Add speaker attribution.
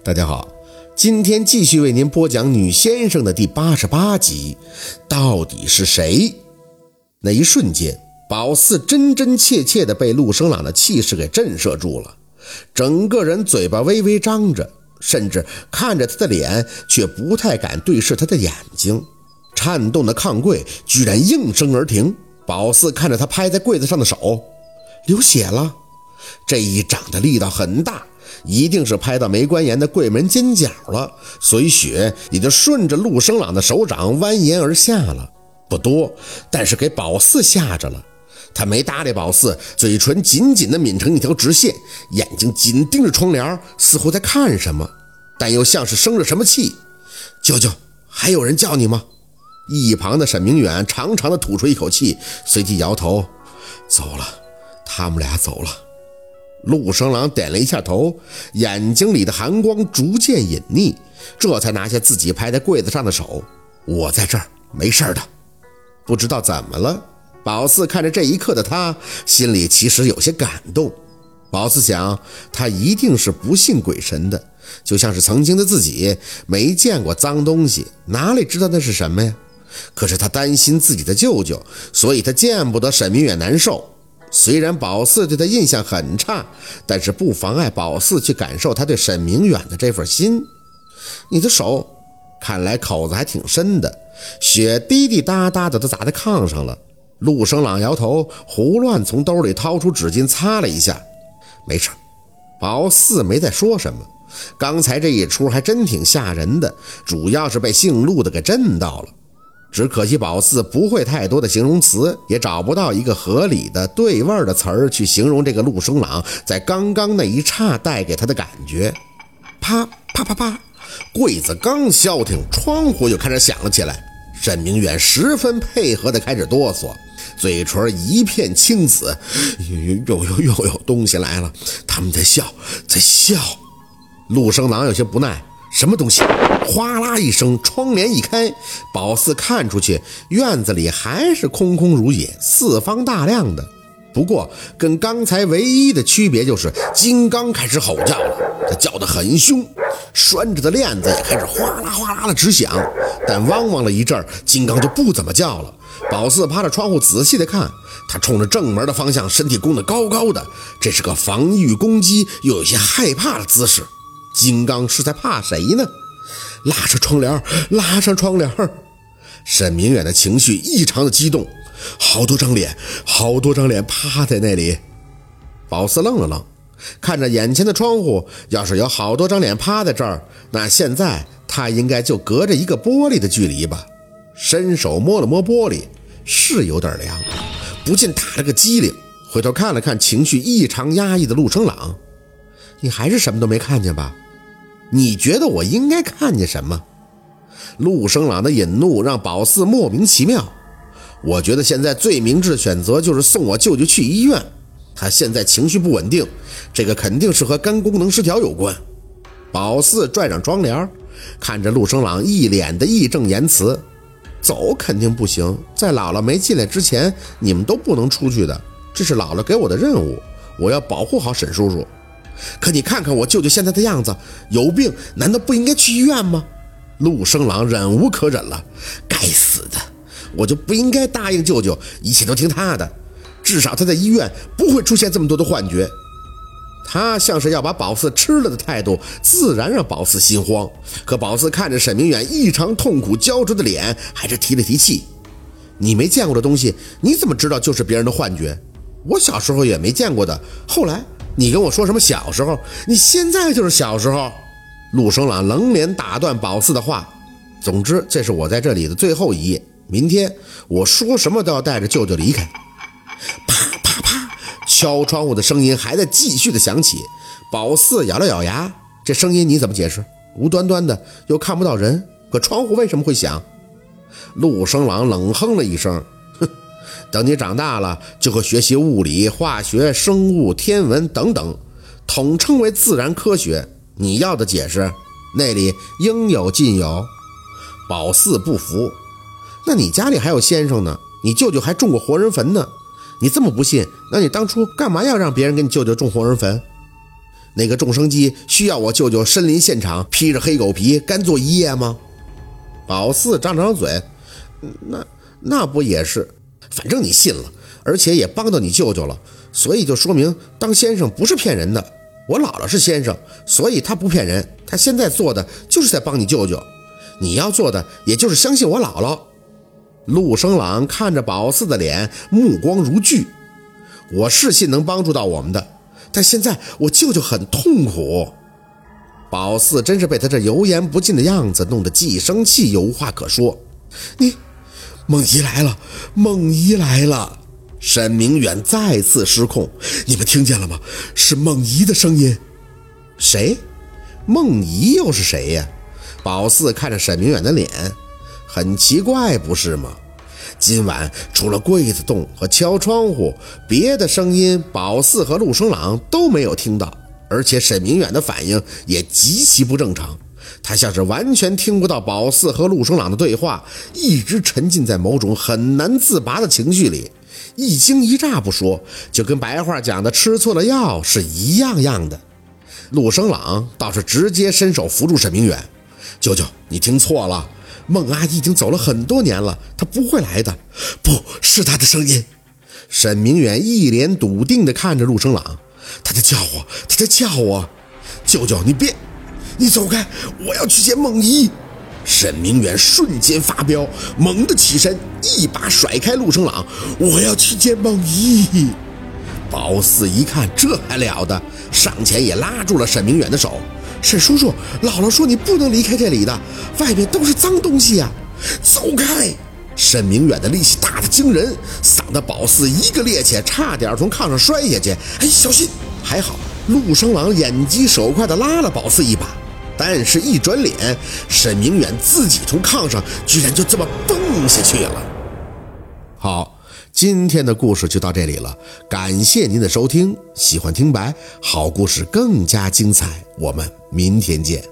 Speaker 1: 大家好，今天继续为您播讲《女先生》的第八十八集。到底是谁？那一瞬间，宝四真真切切的被陆生朗的气势给震慑住了，整个人嘴巴微微张着，甚至看着他的脸，却不太敢对视他的眼睛。颤动的炕柜居然应声而停。宝四看着他拍在柜子上的手，流血了。这一掌的力道很大。一定是拍到梅关岩的柜门尖角了，所以雪也就顺着陆生朗的手掌蜿蜒而下了，不多，但是给宝四吓着了。他没搭理宝四，嘴唇紧紧地抿成一条直线，眼睛紧盯着窗帘，似乎在看什么，但又像是生着什么气。舅舅，还有人叫你吗？一旁的沈明远长长的吐出一口气，随即摇头：“走了，他们俩走了。”陆生郎点了一下头，眼睛里的寒光逐渐隐匿，这才拿下自己拍在柜子上的手。我在这儿，没事的。不知道怎么了，宝四看着这一刻的他，心里其实有些感动。宝四想，他一定是不信鬼神的，就像是曾经的自己，没见过脏东西，哪里知道那是什么呀？可是他担心自己的舅舅，所以他见不得沈明远难受。虽然宝四对他印象很差，但是不妨碍宝四去感受他对沈明远的这份心。你的手，看来口子还挺深的，血滴滴答答的都砸在炕上了。陆生朗摇头，胡乱从兜里掏出纸巾擦了一下，没事。宝四没再说什么。刚才这一出还真挺吓人的，主要是被姓陆的给震到了。只可惜宝四不会太多的形容词，也找不到一个合理的对味的词儿去形容这个陆生朗在刚刚那一刹带给他的感觉。啪啪啪啪，柜子刚消停，窗户就开始响了起来。沈明远十分配合的开始哆嗦，嘴唇一片青紫，又又又又有东西来了，他们在笑，在笑。陆生朗有些不耐。什么东西？哗啦一声，窗帘一开，宝四看出去，院子里还是空空如也，四方大亮的。不过跟刚才唯一的区别就是，金刚开始吼叫了，他叫得很凶，拴着的链子也开始哗啦哗啦的直响。但汪汪了一阵，金刚就不怎么叫了。宝四趴着窗户仔细的看，他冲着正门的方向，身体弓得高高的，这是个防御攻击又有些害怕的姿势。金刚是在怕谁呢？拉上窗帘，拉上窗帘。沈明远的情绪异常的激动，好多张脸，好多张脸趴在那里。宝四愣了愣，看着眼前的窗户，要是有好多张脸趴在这儿，那现在他应该就隔着一个玻璃的距离吧。伸手摸了摸玻璃，是有点凉，不禁打了个激灵，回头看了看情绪异常压抑的陆生朗，你还是什么都没看见吧？你觉得我应该看见什么？陆生朗的引怒让宝四莫名其妙。我觉得现在最明智的选择就是送我舅舅去医院。他现在情绪不稳定，这个肯定是和肝功能失调有关。宝四拽上窗帘，看着陆生朗一脸的义正言辞：“走肯定不行，在姥姥没进来之前，你们都不能出去的。这是姥姥给我的任务，我要保护好沈叔叔。”可你看看我舅舅现在的样子，有病，难道不应该去医院吗？陆生郎忍无可忍了，该死的，我就不应该答应舅舅，一切都听他的，至少他在医院不会出现这么多的幻觉。他像是要把宝四吃了的态度，自然让宝四心慌。可宝四看着沈明远异常痛苦焦灼的脸，还是提了提气：“你没见过的东西，你怎么知道就是别人的幻觉？我小时候也没见过的，后来……”你跟我说什么小时候？你现在就是小时候。陆生朗冷脸打断宝四的话。总之，这是我在这里的最后一夜。明天我说什么都要带着舅舅离开。啪啪啪，敲窗户的声音还在继续的响起。宝四咬了咬牙，这声音你怎么解释？无端端的又看不到人，可窗户为什么会响？陆生朗冷哼了一声。等你长大了，就会学习物理、化学、生物、天文等等，统称为自然科学。你要的解释，那里应有尽有。宝四不服，那你家里还有先生呢？你舅舅还种过活人坟呢。你这么不信，那你当初干嘛要让别人给你舅舅种活人坟？那个重生机需要我舅舅身临现场，披着黑狗皮干坐一夜吗？宝四张张嘴，那那不也是？反正你信了，而且也帮到你舅舅了，所以就说明当先生不是骗人的。我姥姥是先生，所以他不骗人。他现在做的就是在帮你舅舅，你要做的也就是相信我姥姥。陆生朗看着宝四的脸，目光如炬。我是信能帮助到我们的，但现在我舅舅很痛苦。宝四真是被他这油盐不进的样子弄得既生气又无话可说。你，梦怡来了，梦怡来了。沈明远再次失控，你们听见了吗？是梦怡的声音。谁？梦怡又是谁呀？宝四看着沈明远的脸，很奇怪，不是吗？今晚除了柜子动和敲窗户，别的声音宝四和陆生朗都没有听到，而且沈明远的反应也极其不正常，他像是完全听不到宝四和陆生朗的对话，一直沉浸在某种很难自拔的情绪里。一惊一乍不说，就跟白话讲的吃错了药是一样样的。陆生朗倒是直接伸手扶住沈明远：“舅舅，你听错了，孟阿姨已经走了很多年了，她不会来的，不是她的声音。”沈明远一脸笃定地看着陆生朗：“他在叫我，他在叫我，舅舅，你别，你走开，我要去见孟姨。”沈明远瞬间发飙，猛地起身，一把甩开陆生朗。我要去见梦怡。宝四一看，这还了得，上前也拉住了沈明远的手。沈叔叔，姥姥说你不能离开这里的，外面都是脏东西呀，走开！沈明远的力气大得惊人，嗓得宝四一个趔趄，差点从炕上摔下去。哎，小心！还好陆生朗眼疾手快地拉了宝四一把。但是，一转脸，沈明远自己从炕上居然就这么蹦下去了。好，今天的故事就到这里了，感谢您的收听。喜欢听白好故事更加精彩，我们明天见。